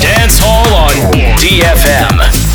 Dance Hall on DFM.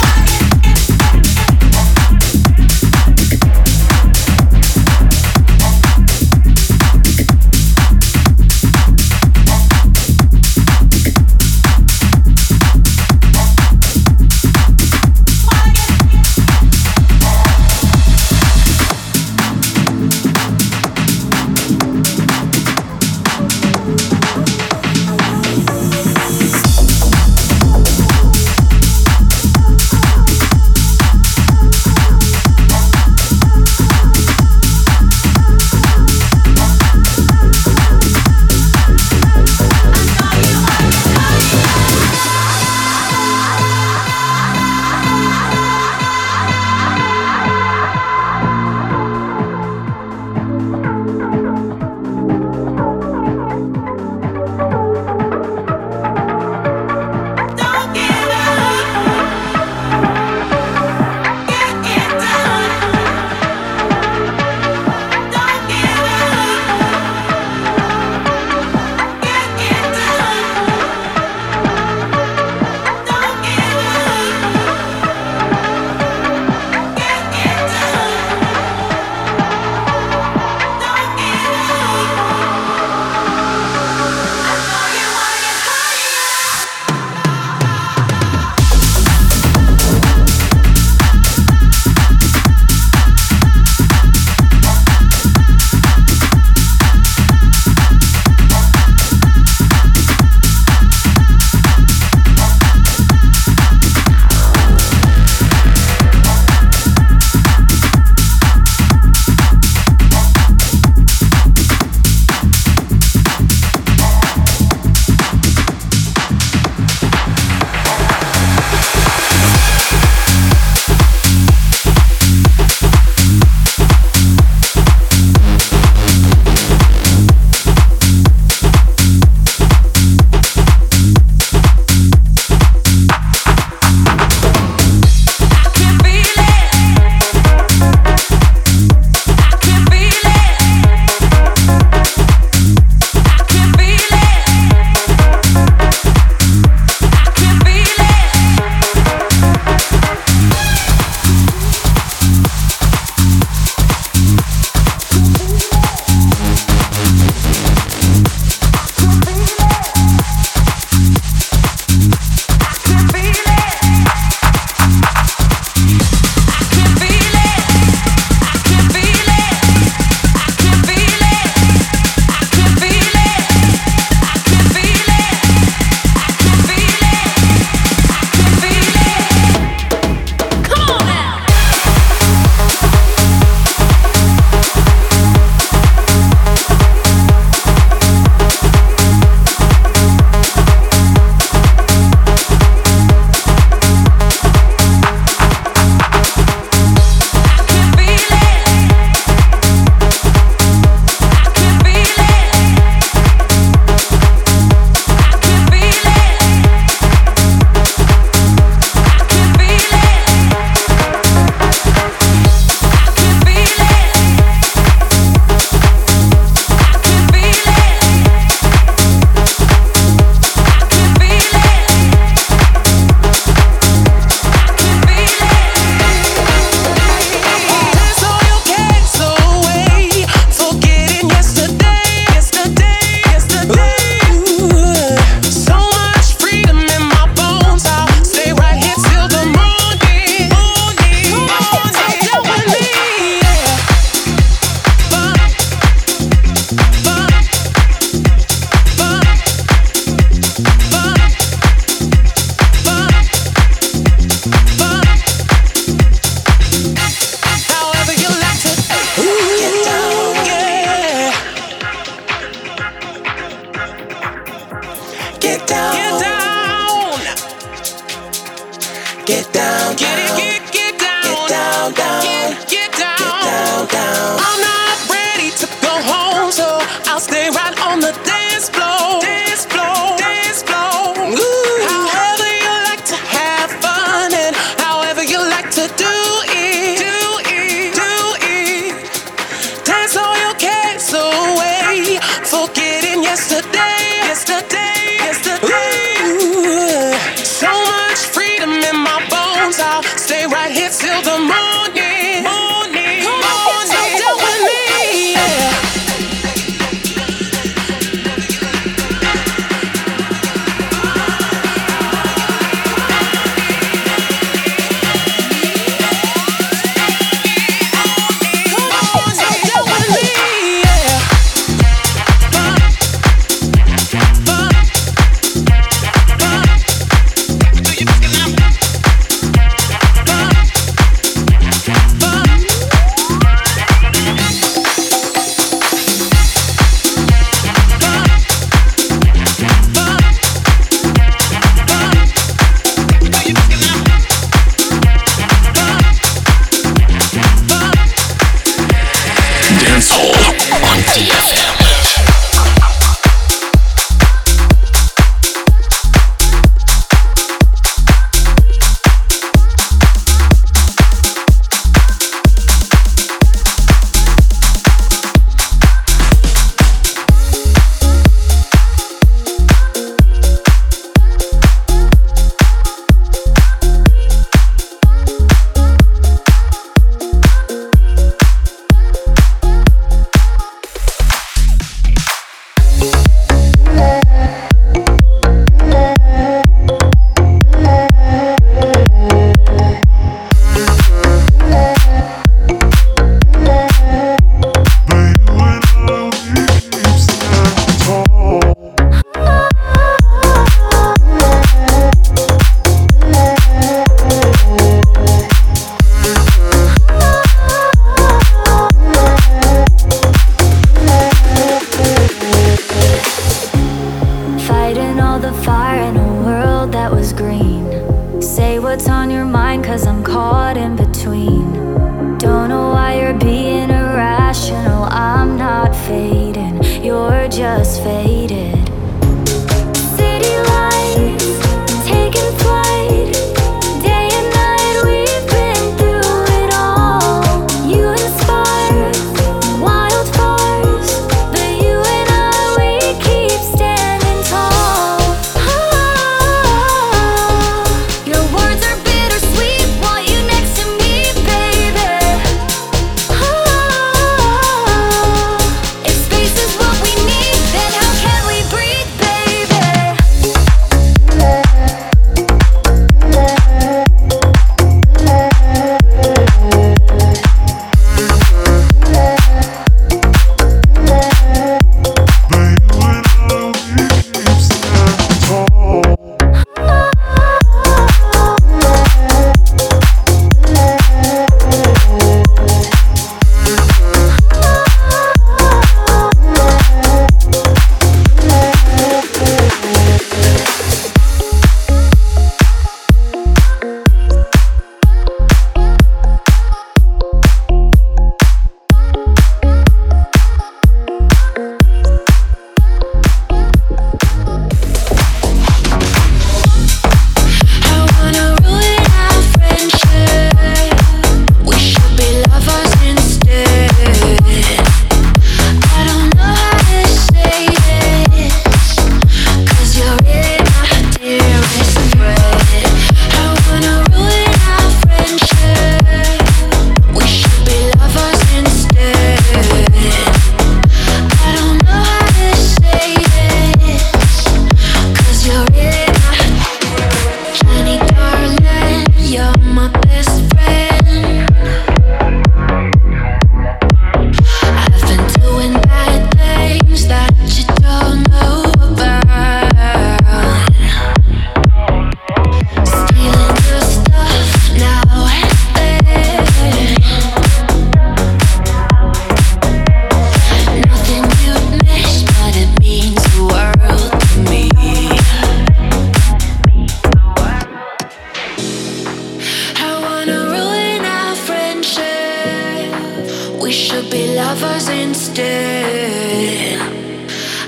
We should be lovers instead.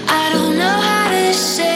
I don't know how to say.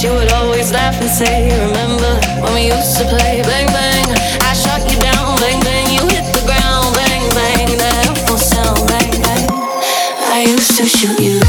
She would always laugh and say, Remember when we used to play bang bang? I shot you down, bang bang. You hit the ground, bang bang. That awful sound, bang bang. I used to shoot you.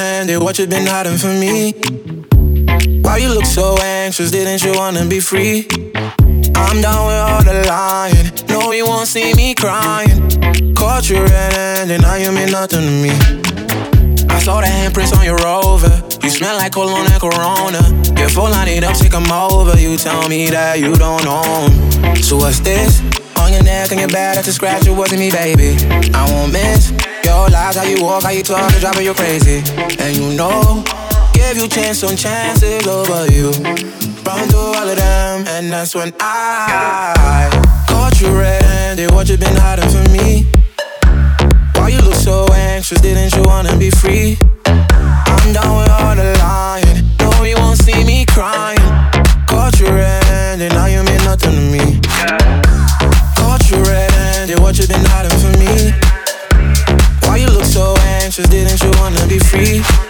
handed, what you been hiding from me? Why you look so anxious? Didn't you wanna be free? I'm down with all the lying. No, you won't see me crying. Caught you red-handed, now you mean nothing to me. I saw the handprints on your Rover. You smell like cologne and Corona. Get full, I need up, take 'em over. You tell me that you don't own. So what's this? On your neck and your back, that's scratch, it wasn't me, baby. I won't miss your lies, how you walk, how you talk, it's driving you crazy. And you know, give you chance on chances over you. Run through all of them, and that's when I caught you red-handed. What you been hiding from me? Why you look so anxious? Didn't you wanna be free? I'm down with all the lying. No, you won't see me crying. Caught you red-handed, now you mean nothing to me. Red-handed. What you been hiding from me? Why you look so anxious? Didn't you wanna be free?